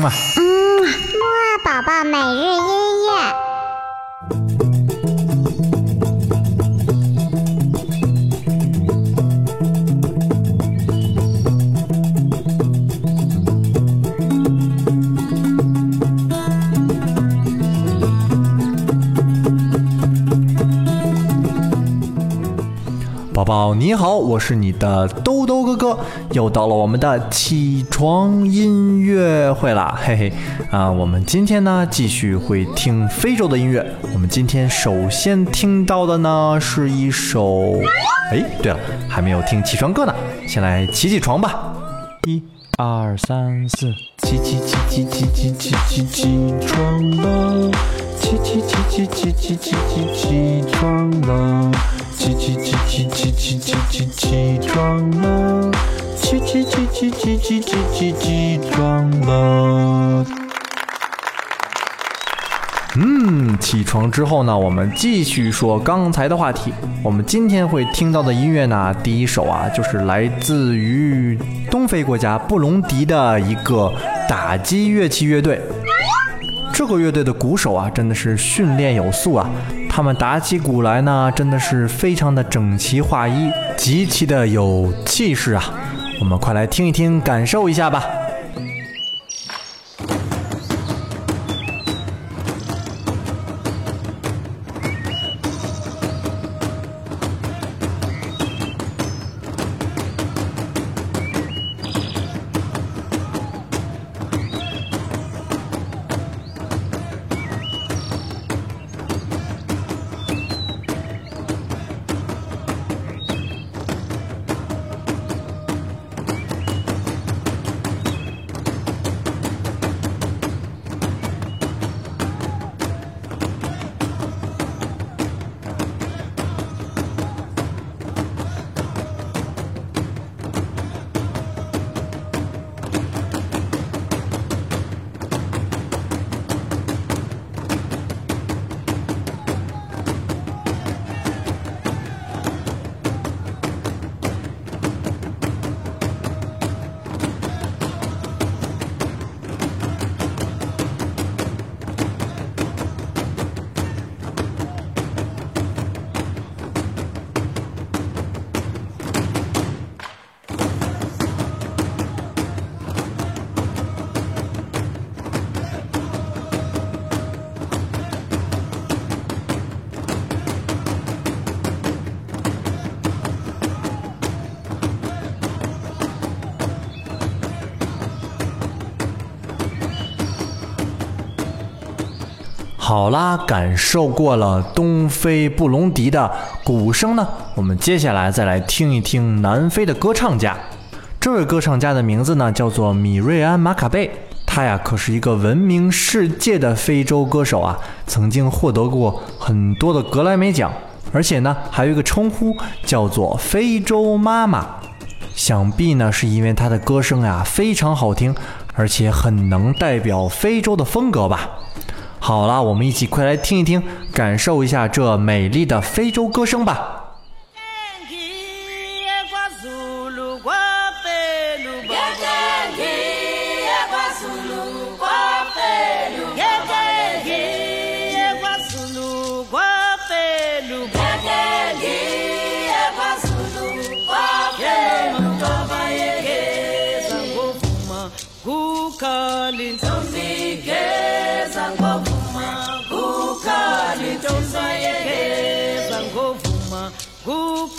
嗯啊，木二宝宝每日一宝宝你好，我是你的兜兜哥哥，又到了我们的起床音乐会啦，嘿嘿啊！我们今天呢继续会听非洲的音乐。我们今天首先听到的呢是一首，哎，对了，还没有听起床歌呢，先来起起床吧，一二三四，起起起起起起起起起床了，起起起起起起起起起床了。起起起起起起起起起床了，起起起起起起起起起床了。嗯，起床之后呢，我们继续说刚才的话题。我们今天会听到的音乐呢，第一首啊，就是来自于东非国家布隆迪的一个打击乐器乐队。这个乐队的鼓手啊，真的是训练有素啊。他们打起鼓来呢，真的是非常的整齐划一，极其的有气势啊！我们快来听一听，感受一下吧。好啦，感受过了东非布隆迪的鼓声呢，我们接下来再来听一听南非的歌唱家。这位歌唱家的名字呢叫做米瑞安·马卡贝，他呀可是一个闻名世界的非洲歌手啊，曾经获得过很多的格莱美奖，而且呢还有一个称呼叫做“非洲妈妈”。想必呢是因为他的歌声呀非常好听，而且很能代表非洲的风格吧。好啦，我们一起快来听一听，感受一下这美丽的非洲歌声吧。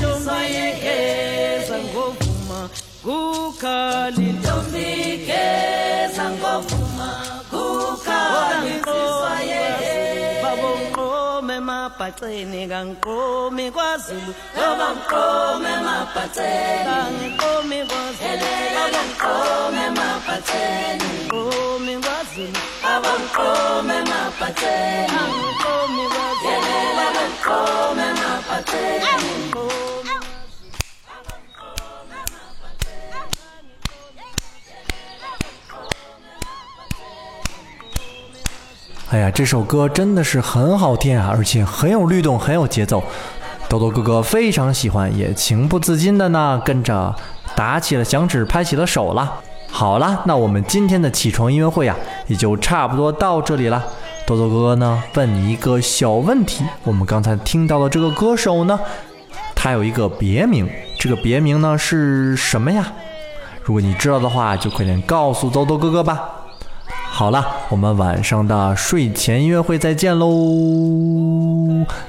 intomba yekeza ngovuma kukhali intombi igeza ngovuma kukhali intomba yekeza babonqome emabhaceni kangiqomi kwaZulu. Ngoba ngiqome emabhaceni kangiqomi kwaZulu. Ngiqome emabhaceni ngiqomi kwaZulu. Abamqome emabhaceni. 哎呀，这首歌真的是很好听啊，而且很有律动，很有节奏。豆豆哥哥非常喜欢，也情不自禁的呢跟着打起了响指，拍起了手了。好了，那我们今天的起床音乐会呀、也就差不多到这里了。豆豆哥哥呢，问你一个小问题：我们刚才听到的这个歌手呢，他有一个别名，这个别名呢是什么呀？如果你知道的话，就快点告诉豆豆哥哥吧。好了，我们晚上的睡前音乐会再见喽！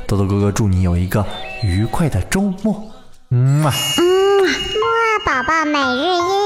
豆豆哥哥祝你有一个愉快的周末。嗯啊。嗯，木二宝宝每日音